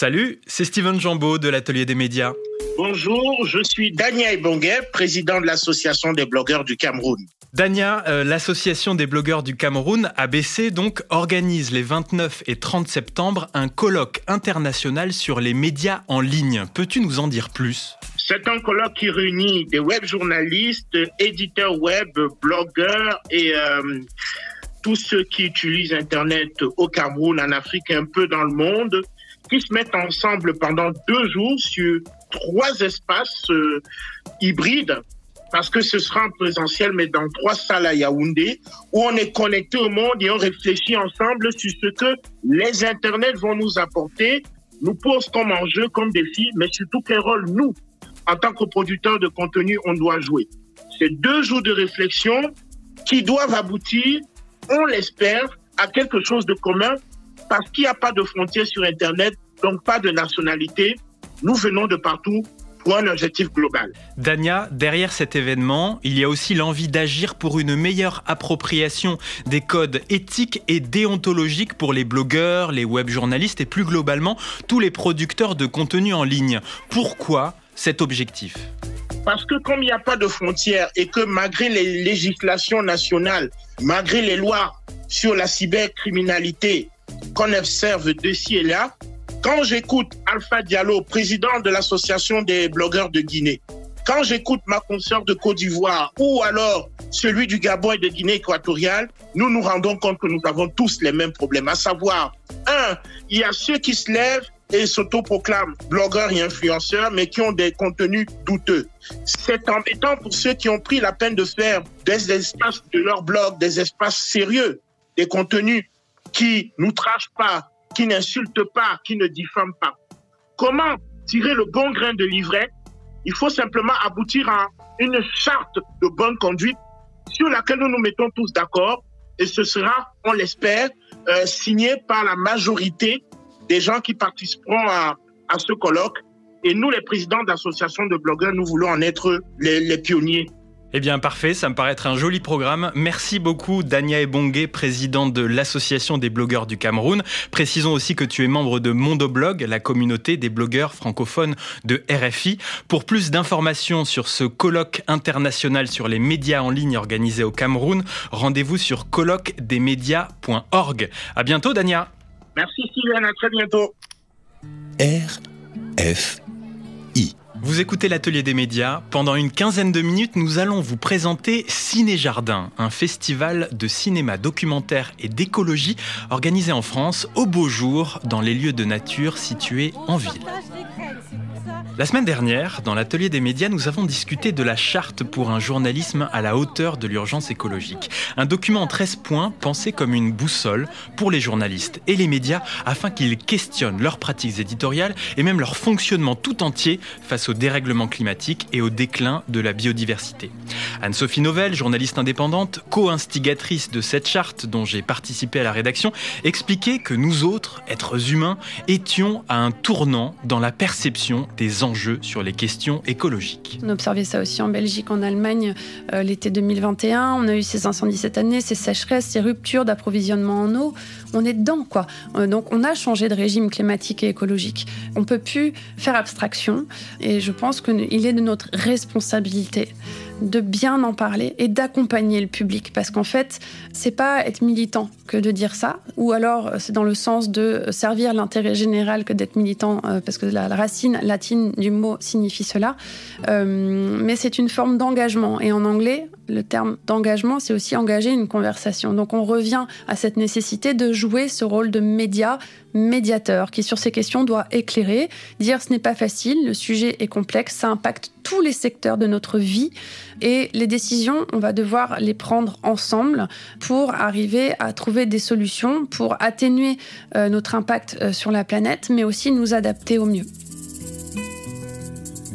Salut, c'est Steven Jambeau de l'Atelier des médias. Bonjour, je suis Daniel Bonguet, président de l'Association des blogueurs du Cameroun. Dania, euh, l'association des blogueurs du Cameroun, ABC, donc, organise les 29 et 30 septembre un colloque international sur les médias en ligne. Peux-tu nous en dire plus? C'est un colloque qui réunit des web journalistes, éditeurs web, blogueurs et euh, tous ceux qui utilisent Internet au Cameroun, en Afrique et un peu dans le monde, qui se mettent ensemble pendant deux jours sur trois espaces euh, hybrides parce que ce sera en présentiel, mais dans trois salles à Yaoundé, où on est connecté au monde et on réfléchit ensemble sur ce que les Internets vont nous apporter, nous posent comme enjeu, comme défi, mais surtout quel rôle nous, en tant que producteurs de contenu, on doit jouer. C'est deux jours de réflexion qui doivent aboutir, on l'espère, à quelque chose de commun, parce qu'il n'y a pas de frontières sur Internet, donc pas de nationalité. Nous venons de partout, pour un objectif global. Dania, derrière cet événement, il y a aussi l'envie d'agir pour une meilleure appropriation des codes éthiques et déontologiques pour les blogueurs, les web journalistes et plus globalement tous les producteurs de contenu en ligne. Pourquoi cet objectif? Parce que comme il n'y a pas de frontières et que malgré les législations nationales, malgré les lois sur la cybercriminalité qu'on observe de et là, quand j'écoute Alpha Diallo, président de l'association des blogueurs de Guinée, quand j'écoute ma consoeur de Côte d'Ivoire ou alors celui du Gabon et de Guinée équatoriale, nous nous rendons compte que nous avons tous les mêmes problèmes, à savoir, un, il y a ceux qui se lèvent et s'autoproclament blogueurs et influenceurs, mais qui ont des contenus douteux. C'est embêtant pour ceux qui ont pris la peine de faire des espaces de leur blog, des espaces sérieux, des contenus qui n'outragent pas, qui n'insulte pas, qui ne diffame pas. Comment tirer le bon grain de livret? Il faut simplement aboutir à une charte de bonne conduite sur laquelle nous nous mettons tous d'accord et ce sera, on l'espère, euh, signé par la majorité des gens qui participeront à, ce colloque. Et nous, les présidents d'associations de blogueurs, nous voulons en être les pionniers. Eh bien, parfait, ça me paraît être un joli programme. Merci beaucoup, Dania Ebongue, présidente de l'Association des blogueurs du Cameroun. Précisons aussi que tu es membre de Mondoblog, la communauté des blogueurs francophones de RFI. Pour plus d'informations sur ce colloque international sur les médias en ligne organisé au Cameroun, rendez-vous sur colloquedesmedias.org. À bientôt, Dania. Merci, Sylvain, à très bientôt. RFI. Vous écoutez l'atelier des médias. Pendant une quinzaine de minutes, nous allons vous présenter Ciné Jardin, un festival de cinéma documentaire et d'écologie organisé en France au beau jour dans les lieux de nature situés en ville. La semaine dernière, dans l'atelier des médias, nous avons discuté de la charte pour un journalisme à la hauteur de l'urgence écologique. Un document en 13 points pensé comme une boussole pour les journalistes et les médias afin qu'ils questionnent leurs pratiques éditoriales et même leur fonctionnement tout entier face au dérèglement climatique et au déclin de la biodiversité. Anne-Sophie Novelle, journaliste indépendante, co-instigatrice de cette charte dont j'ai participé à la rédaction, expliquait que nous autres, êtres humains, étions à un tournant dans la perception des enjeux sur les questions écologiques. On observait ça aussi en Belgique, en Allemagne, euh, l'été 2021. On a eu ces incendies cette année, ces sécheresses, ces ruptures d'approvisionnement en eau. On est dedans, quoi. Euh, donc on a changé de régime climatique et écologique. On peut plus faire abstraction. Et je pense qu'il est de notre responsabilité de bien en parler et d'accompagner le public. Parce qu'en fait, c'est pas être militant que de dire ça, ou alors c'est dans le sens de servir l'intérêt général que d'être militant, euh, parce que la, racine latine du mot signifie cela. Euh, mais c'est une forme d'engagement. Et en anglais, le terme d'engagement, c'est aussi engager une conversation. Donc on revient à cette nécessité de jouer ce rôle de média, médiateur, qui sur ces questions doit éclairer, dire ce n'est pas facile, le sujet est complexe, ça impacte tous les secteurs de notre vie et les décisions, on va devoir les prendre ensemble pour arriver à trouver des solutions, pour atténuer euh, notre impact euh, sur la planète, mais aussi nous adapter au mieux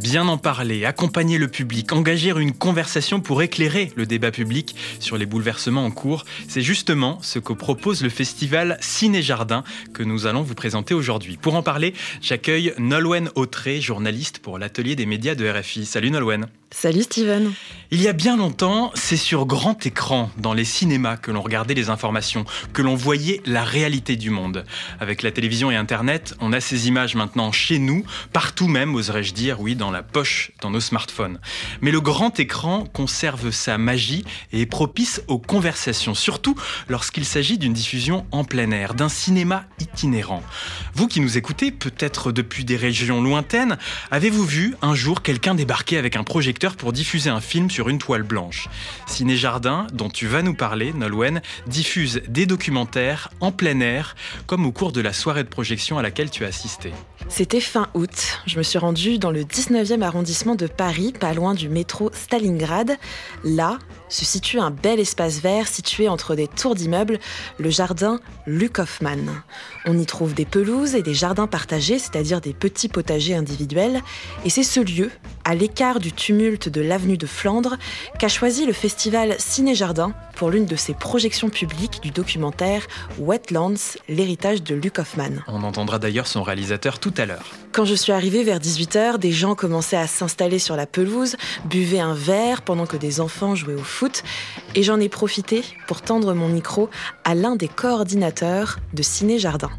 bien en parler, accompagner le public, engager une conversation pour éclairer le débat public sur les bouleversements en cours, c'est justement ce que propose le festival Ciné-Jardin que nous allons vous présenter aujourd'hui. Pour en parler, j'accueille Nolwenn Autré, journaliste pour l'atelier des médias de RFI. Salut Nolwenn. Salut Steven. Il y a bien longtemps, c'est sur grand écran, dans les cinémas, que l'on regardait les informations, que l'on voyait la réalité du monde. Avec la télévision et Internet, on a ces images maintenant chez nous, partout même, oserais-je dire, oui, dans la poche, dans nos smartphones. Mais le grand écran conserve sa magie et est propice aux conversations, surtout lorsqu'il s'agit d'une diffusion en plein air, d'un cinéma itinérant. Vous qui nous écoutez, peut-être depuis des régions lointaines, avez-vous vu un jour quelqu'un débarquer avec un projecteur pour diffuser un film sur une toile blanche. Ciné Jardin, dont tu vas nous parler, Nolwenn, diffuse des documentaires en plein air, comme au cours de la soirée de projection à laquelle tu as assisté. C'était fin août. Je me suis rendue dans le 19e arrondissement de Paris, pas loin du métro Stalingrad. Là se situe un bel espace vert situé entre des tours d'immeubles, le jardin Luc Hoffmann. On y trouve des pelouses et des jardins partagés, c'est-à-dire des petits potagers individuels. Et c'est ce lieu, à l'écart du tumulte de l'avenue de Flandre, qu'a choisi le festival Ciné-Jardin pour l'une de ses projections publiques du documentaire Wetlands, l'héritage de Luc Hoffmann. On entendra d'ailleurs son réalisateur tout à l'heure. Quand je suis arrivée vers 18h, des gens commençaient à s'installer sur la pelouse, buvaient un verre pendant que des enfants jouaient au foot, et j'en ai profité pour tendre mon micro à l'un des coordinateurs de Ciné-Jardin.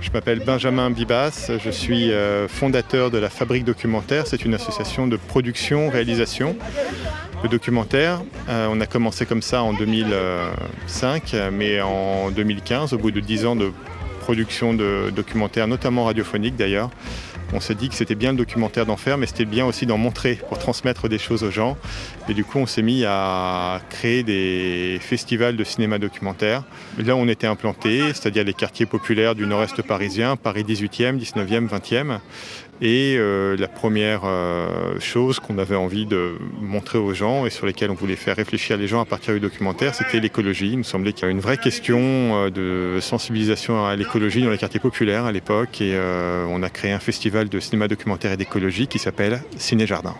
Je m'appelle Benjamin Bibas, je suis euh, fondateur de la Fabrique Documentaire. C'est une association de production, réalisation de documentaires. Euh, on a commencé comme ça en 2005, mais en 2015, au bout de 10 ans de production de documentaires, notamment radiophoniques d'ailleurs, on s'est dit que c'était bien le documentaire d'en faire, mais c'était bien aussi d'en montrer pour transmettre des choses aux gens. Et du coup, on s'est mis à créer des festivals de cinéma documentaire. Là, on était implanté, c'est-à-dire les quartiers populaires du nord-est parisien, Paris 18e, 19e, 20e. Et euh, la première euh, chose qu'on avait envie de montrer aux gens et sur lesquelles on voulait faire réfléchir les gens à partir du documentaire, c'était l'écologie. Il nous semblait qu'il y avait une vraie question euh, de sensibilisation à l'écologie dans les quartiers populaires à l'époque. Et on a créé un festival de cinéma documentaire et d'écologie qui s'appelle Ciné Jardin.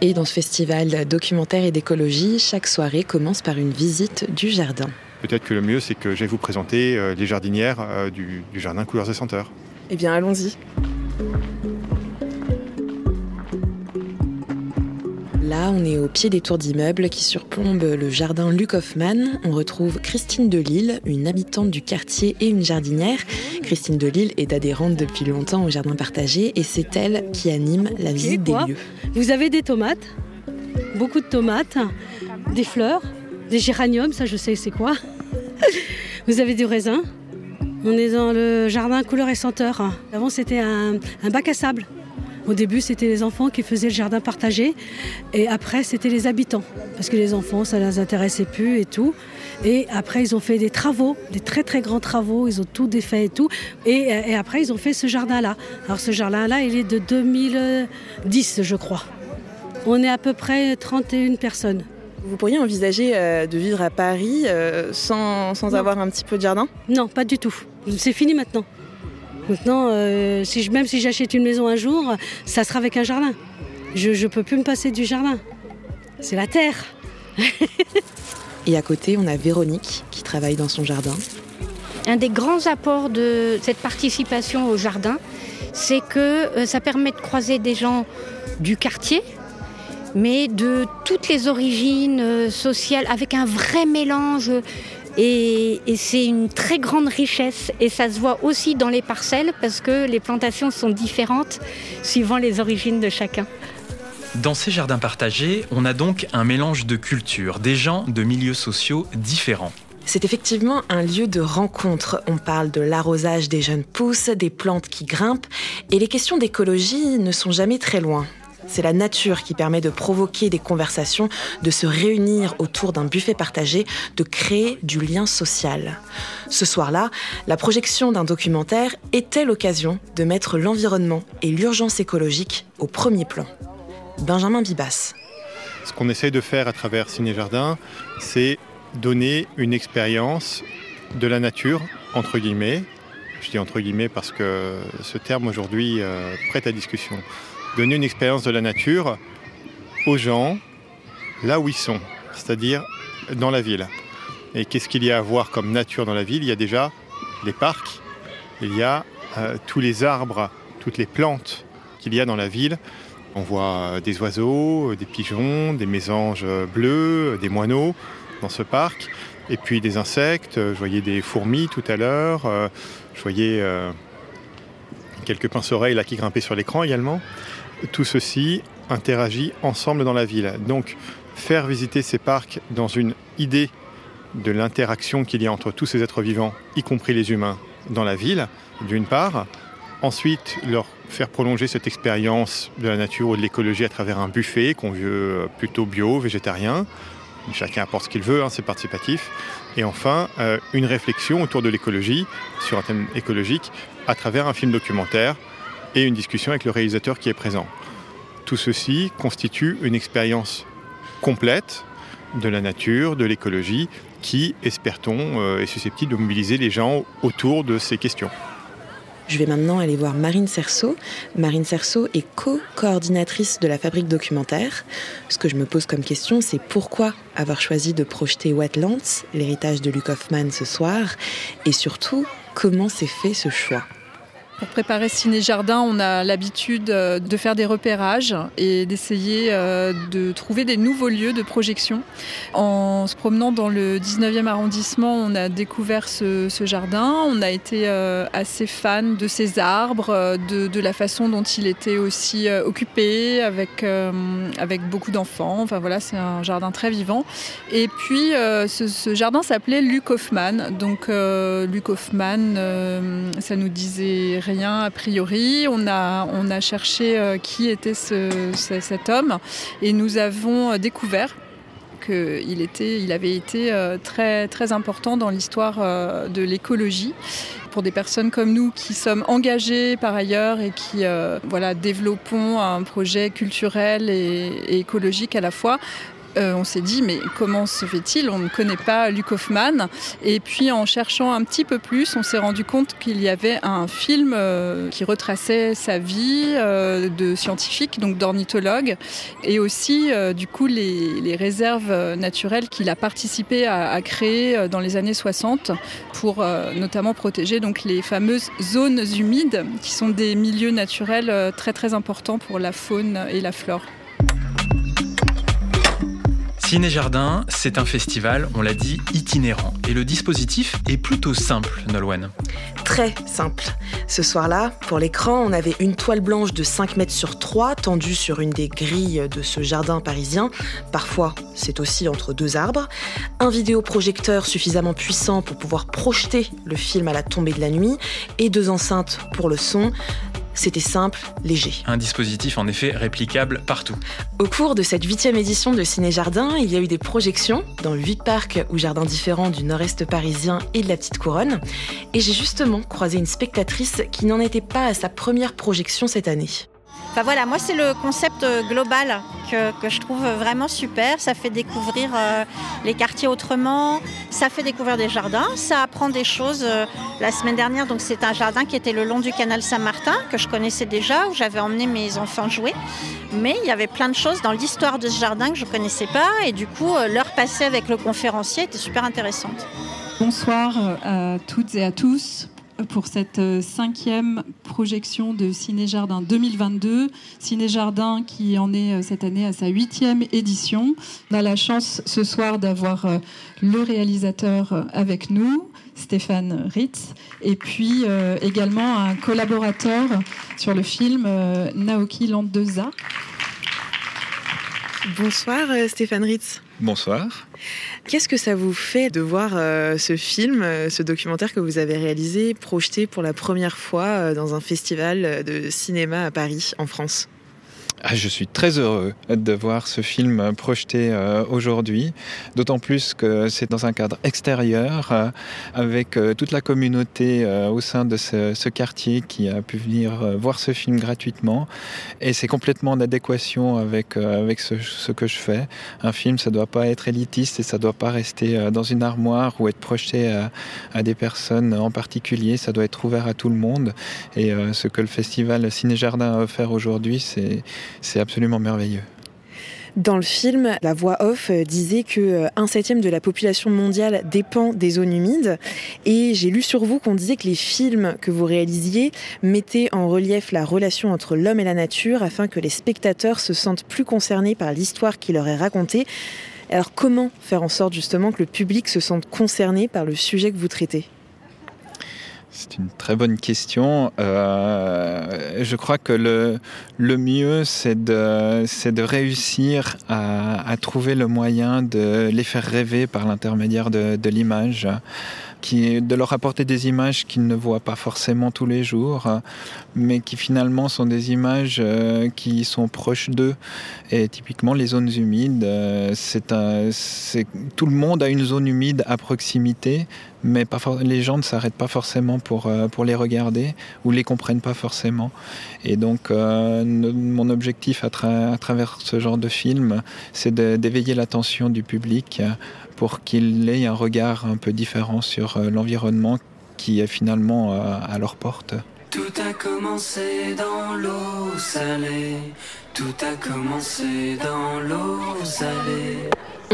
Et dans ce festival documentaire et d'écologie, chaque soirée commence par une visite du jardin. Peut-être que le mieux, c'est que je vais vous présenter les jardinières du, du jardin Couleurs et Senteurs. Eh bien, allons-y. Là, on est au pied des tours d'immeubles qui surplombent le jardin Luc Hoffmann. On retrouve Christine Delille, une habitante du quartier et une jardinière. Christine Delille est adhérente depuis longtemps au jardin partagé et c'est elle qui anime la visite des lieux. Vous avez des tomates, beaucoup de tomates, des fleurs, des géraniums, ça je sais c'est quoi? Vous avez du raisin? On est dans le jardin couleur et senteur. Avant c'était un bac à sable. Au début, c'était les enfants qui faisaient le jardin partagé. Et après, c'était les habitants. Parce que les enfants, ça ne les intéressait plus et tout. Et après, ils ont fait des travaux, des très très grands travaux. Ils ont tout défait et tout. Et, et après, ils ont fait ce jardin-là. Alors, ce jardin-là, il est de 2010, je crois. On est à peu près 31 personnes. Vous pourriez envisager euh, de vivre à Paris euh, sans, sans avoir un petit peu de jardin? Non, pas du tout. C'est fini maintenant. Maintenant, euh, si même si j'achète une maison un jour, ça sera avec un jardin. Je ne peux plus me passer du jardin. C'est la terre. Et à côté, on a Véronique qui travaille dans son jardin. Un des grands apports de cette participation au jardin, c'est que euh, ça permet de croiser des gens du quartier, mais de toutes les origines euh, sociales, avec un vrai mélange et, c'est une très grande richesse et ça se voit aussi dans les parcelles parce que les plantations sont différentes suivant les origines de chacun. Dans ces jardins partagés, on a donc un mélange de cultures, des gens de milieux sociaux différents. C'est effectivement un lieu de rencontre. On parle de l'arrosage des jeunes pousses, des plantes qui grimpent, et les questions d'écologie ne sont jamais très loin. C'est la nature qui permet de provoquer des conversations, de se réunir autour d'un buffet partagé, de créer du lien social. Ce soir-là, la projection d'un documentaire était l'occasion de mettre l'environnement et l'urgence écologique au premier plan. Benjamin Bibas. Ce qu'on essaye de faire à travers Ciné Jardin, c'est donner une expérience de la nature, entre guillemets. Je dis entre guillemets parce que ce terme aujourd'hui euh, prête à discussion donner une expérience de la nature aux gens là où ils sont, c'est-à-dire dans la ville. Et qu'est-ce qu'il y a à voir comme nature dans la ville? Il y a déjà les parcs, il y a euh, tous les arbres, toutes les plantes qu'il y a dans la ville. On voit des oiseaux, des pigeons, des mésanges bleus, des moineaux dans ce parc. Et puis des insectes, je voyais des fourmis tout à l'heure, je voyais quelques pinces-oreilles là qui grimpaient sur l'écran également. Tout ceci interagit ensemble dans la ville. Donc faire visiter ces parcs dans une idée de l'interaction qu'il y a entre tous ces êtres vivants, y compris les humains, dans la ville, d'une part. Ensuite, leur faire prolonger cette expérience de la nature ou de l'écologie à travers un buffet qu'on veut plutôt bio, végétarien. Chacun apporte ce qu'il veut, hein, c'est participatif. Et enfin, euh, une réflexion autour de l'écologie, sur un thème écologique, à travers un film documentaire et une discussion avec le réalisateur qui est présent. Tout ceci constitue une expérience complète de la nature, de l'écologie, qui, espère-t-on, euh, est susceptible de mobiliser les gens autour de ces questions. Je vais maintenant aller voir Marine Cerceau. Marine Cerceau est co-coordinatrice de la fabrique documentaire. Ce que je me pose comme question, c'est pourquoi avoir choisi de projeter Wetlands, l'héritage de Luc Hoffman ce soir, et surtout, comment s'est fait ce choix? Pour préparer Ciné Jardin, on a l'habitude euh, de faire des repérages et d'essayer euh, de trouver des nouveaux lieux de projection. En se promenant dans le 19e arrondissement, on a découvert ce, jardin. On a été euh, assez fan de ses arbres, de, la façon dont il était aussi occupé avec, avec beaucoup d'enfants. Enfin voilà, c'est un jardin très vivant. Et puis ce, jardin s'appelait Luc Hoffman. Donc Luc Hoffman, ça nous disait a priori. On a, cherché euh, qui était cet homme et nous avons découvert qu'il il avait été euh, très, très important dans l'histoire euh, de l'écologie. Pour des personnes comme nous qui sommes engagées par ailleurs et qui voilà, développons un projet culturel et écologique à la fois, euh, on s'est dit mais comment se fait-il On ne connaît pas Luc Hoffman. Et puis en cherchant un petit peu plus, on s'est rendu compte qu'il y avait un film euh, qui retraçait sa vie euh, de scientifique, donc d'ornithologue, et aussi du coup les, réserves naturelles qu'il a participé à, créer dans les années 60 pour notamment protéger donc les fameuses zones humides qui sont des milieux naturels très très importants pour la faune et la flore. Ciné Jardin, c'est un festival, on l'a dit, itinérant. Et le dispositif est plutôt simple, Nolwenn. Très simple. Ce soir-là, pour l'écran, on avait une toile blanche de 5 mètres sur 3 tendue sur une des grilles de ce jardin parisien. Parfois, c'est aussi entre deux arbres. Un vidéoprojecteur suffisamment puissant pour pouvoir projeter le film à la tombée de la nuit. Et deux enceintes pour le son. C'était simple, léger. Un dispositif en effet réplicable partout. Au cours de cette huitième édition de Ciné Jardin, il y a eu des projections dans huit parcs ou jardins différents du nord-est parisien et de la Petite Couronne. Et j'ai justement croisé une spectatrice qui n'en était pas à sa première projection cette année. Enfin voilà, moi c'est le concept euh, global que, je trouve vraiment super. Ça fait découvrir euh, les quartiers autrement, ça fait découvrir des jardins, ça apprend des choses. Euh, la semaine dernière, donc c'est un jardin qui était le long du canal Saint-Martin que je connaissais déjà, où j'avais emmené mes enfants jouer. Mais il y avait plein de choses dans l'histoire de ce jardin que je ne connaissais pas et du coup l'heure passée avec le conférencier était super intéressante. Bonsoir à toutes et à tous pour cette euh, cinquième projection de Ciné Jardin 2022. Ciné Jardin qui en est euh, cette année à sa huitième édition. On a la chance ce soir d'avoir euh, le réalisateur avec nous, Stéphane Ritz, et puis également un collaborateur sur le film, Naoki Landeza. Bonsoir Stéphane Ritz. Bonsoir. Qu'est-ce que ça vous fait de voir euh, ce film, euh, ce documentaire que vous avez réalisé, projeté pour la première fois euh, dans un festival de cinéma à Paris, en France? Ah, je suis très heureux de voir ce film projeté euh, aujourd'hui, d'autant plus que c'est dans un cadre extérieur, euh, avec euh, toute la communauté au sein de ce, quartier qui a pu venir voir ce film gratuitement. Et c'est complètement en adéquation avec, avec ce, que je fais. Un film, ça ne doit pas être élitiste et ça ne doit pas rester dans une armoire ou être projeté à, à, des personnes en particulier. Ça doit être ouvert à tout le monde. Et ce que le festival Ciné Jardin a offert aujourd'hui, c'est c'est absolument merveilleux. Dans le film, la voix off disait que euh, un septième de la population mondiale dépend des zones humides. Et j'ai lu sur vous qu'on disait que les films que vous réalisiez mettaient en relief la relation entre l'homme et la nature afin que les spectateurs se sentent plus concernés par l'histoire qui leur est racontée. Alors comment faire en sorte justement que le public se sente concerné par le sujet que vous traitez? C'est une très bonne question. Euh, je crois que le, le mieux, c'est de, de réussir à, à, trouver le moyen de les faire rêver par l'intermédiaire de, de l'image de leur apporter des images qu'ils ne voient pas forcément tous les jours, mais qui finalement sont des images euh, qui sont proches d'eux. Et typiquement, les zones humides, euh, c'est tout le monde a une zone humide à proximité, mais les gens ne s'arrêtent pas forcément pour, euh, les regarder ou les comprennent pas forcément. Et donc, mon objectif à, travers ce genre de film, c'est d'éveiller l'attention du public pour qu'il ait un regard un peu différent sur euh, l'environnement qui est finalement euh, à leur porte.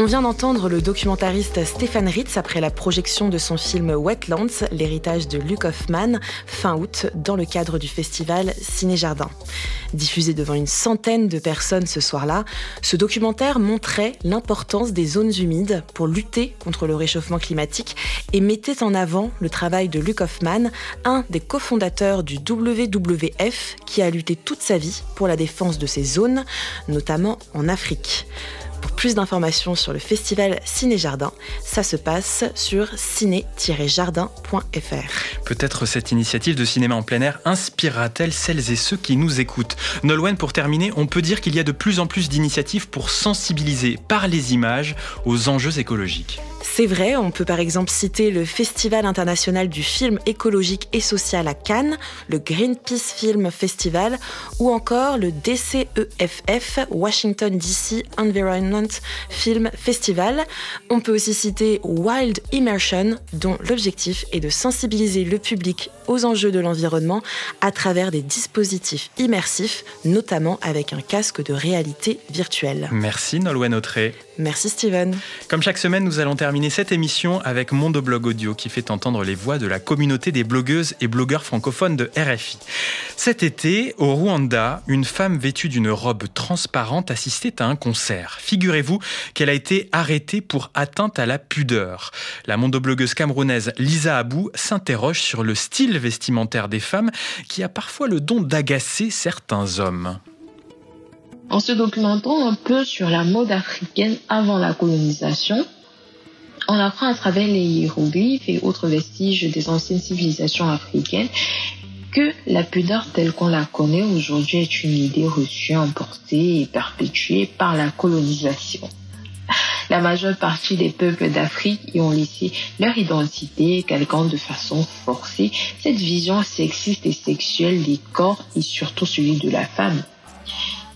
On vient d'entendre le documentariste Stéphane Ritz après la projection de son film Wetlands, l'héritage de Luc Hoffman, fin août, dans le cadre du festival Ciné Jardin. Diffusé devant une centaine de personnes ce soir-là, ce documentaire montrait l'importance des zones humides pour lutter contre le réchauffement climatique et mettait en avant le travail de Luc Hoffman, un des cofondateurs du WWF qui a lutté toute sa vie pour la défense de ces zones, notamment en Afrique. Pour plus d'informations sur le festival Ciné Jardin, ça se passe sur ciné-jardin.fr. Peut-être cette initiative de cinéma en plein air inspirera-t-elle celles et ceux qui nous écoutent? Nolwenn, pour terminer, on peut dire qu'il y a de plus en plus d'initiatives pour sensibiliser par les images aux enjeux écologiques. C'est vrai, on peut par exemple citer le Festival international du film écologique et social à Cannes, le Greenpeace Film Festival ou encore le DCEFF Washington DC Environment Film Festival. On peut aussi citer Wild Immersion dont l'objectif est de sensibiliser le public aux enjeux de l'environnement à travers des dispositifs immersifs, notamment avec un casque de réalité virtuelle. Merci Nolwenn Autré. Merci Steven. Comme chaque semaine, nous allons terminer cette émission avec Mondoblog Audio qui fait entendre les voix de la communauté des blogueuses et blogueurs francophones de RFI. Cet été, au Rwanda, une femme vêtue d'une robe transparente assistait à un concert. Figurez-vous qu'elle a été arrêtée pour atteinte à la pudeur. La mondoblogueuse camerounaise Lisa Abou s'interroge sur le style vestimentaire des femmes qui a parfois le don d'agacer certains hommes. En se documentant un peu sur la mode africaine avant la colonisation, on apprend à travers les hiéroglyphes et autres vestiges des anciennes civilisations africaines que la pudeur telle qu'on la connaît aujourd'hui est une idée reçue, emportée et perpétuée par la colonisation. La majeure partie des peuples d'Afrique y ont laissé leur identité, quelqu'un de façon forcée, cette vision sexiste et sexuelle des corps et surtout celui de la femme.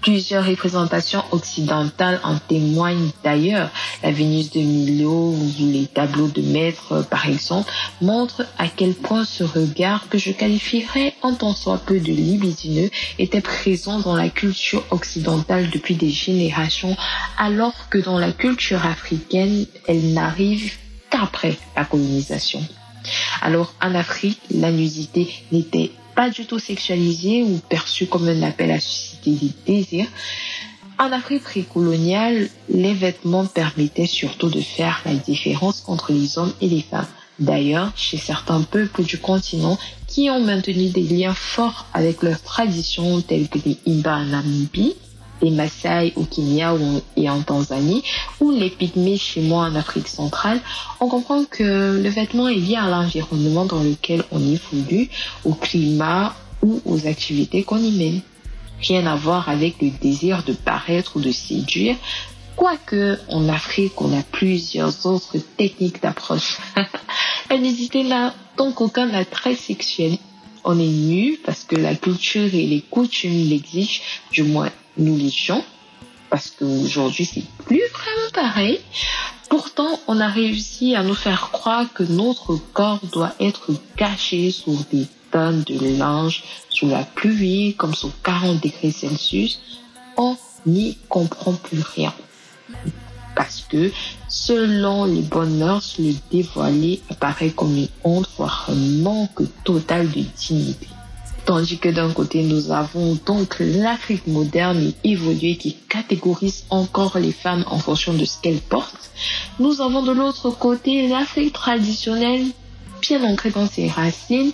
Plusieurs représentations occidentales en témoignent d'ailleurs. La Vénus de Milo ou les tableaux de maître, par exemple, montrent à quel point ce regard, que je qualifierais en tant soit peu de libidineux, était présent dans la culture occidentale depuis des générations, alors que dans la culture africaine, elle n'arrive qu'après la colonisation. Alors en Afrique, la nudité n'était pas du tout sexualisée ou perçue comme un appel à susciter des désirs. En Afrique précoloniale, les vêtements permettaient surtout de faire la différence entre les hommes et les femmes. D'ailleurs, chez certains peuples du continent qui ont maintenu des liens forts avec leurs traditions telles que les Imba Namibie, les Maasai au Kenya et en Tanzanie, ou les Pygmées chez moi en Afrique centrale, on comprend que le vêtement est lié à l'environnement dans lequel on évolue, au climat ou aux activités qu'on y mène. Rien à voir avec le désir de paraître ou de séduire, quoique en Afrique on a plusieurs autres techniques d'approche. La nudité n'a donc aucun attrait sexuel. On est nu parce que la culture et les coutumes l'exigent, du moins nous l'étions, parce qu'aujourd'hui c'est plus vraiment pareil. Pourtant, on a réussi à nous faire croire que notre corps doit être caché sous des tonnes de linge, sous la pluie, comme sous 40 degrés Celsius. On n'y comprend plus rien. Parce que selon les bonnes mœurs, le dévoilé apparaît comme une honte, voire un manque total de dignité. Tandis que d'un côté, nous avons donc l'Afrique moderne évoluée qui catégorise encore les femmes en fonction de ce qu'elles portent. Nous avons de l'autre côté l'Afrique traditionnelle, bien ancrée dans ses racines,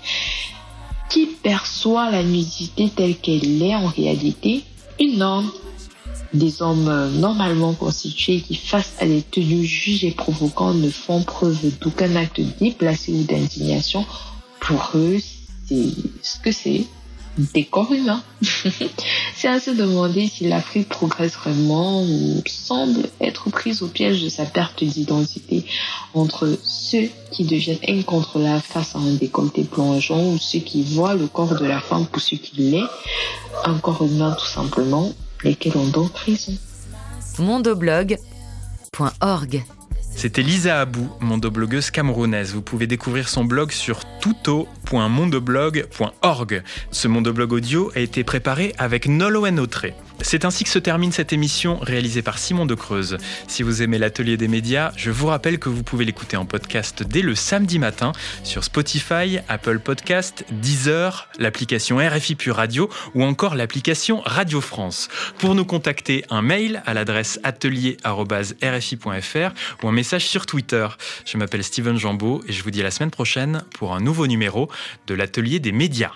qui perçoit la nudité telle qu'elle est en réalité une norme. Des hommes normalement constitués qui, face à des tenues jugées provocantes, ne font preuve d'aucun acte déplacé ou d'indignation. Pour eux, c'est ce que c'est des corps humains. c'est à se demander si l'Afrique progresse vraiment ou semble être prise au piège de sa perte d'identité entre ceux qui deviennent incontrôlables face à un décolleté plongeant ou ceux qui voient le corps de la femme pour ce qu'il est, un corps humain tout simplement, lesquels ont donc raison. mondoblog.org c'était Lisa Abou, mondoblogueuse camerounaise. Vous pouvez découvrir son blog sur tuto.mondoblog.org. Ce mondoblog audio a été préparé avec Nolo Autré. C'est ainsi que se termine cette émission réalisée par Simon de Creuse. Si vous aimez l'atelier des médias, je vous rappelle que vous pouvez l'écouter en podcast dès le samedi matin sur Spotify, Apple Podcast, Deezer, l'application RFI Pure Radio ou encore l'application Radio France. Pour nous contacter, un mail à l'adresse atelier@rfi.fr ou un message sur Twitter. Je m'appelle Steven Jambeau et je vous dis à la semaine prochaine pour un nouveau numéro de l'atelier des médias.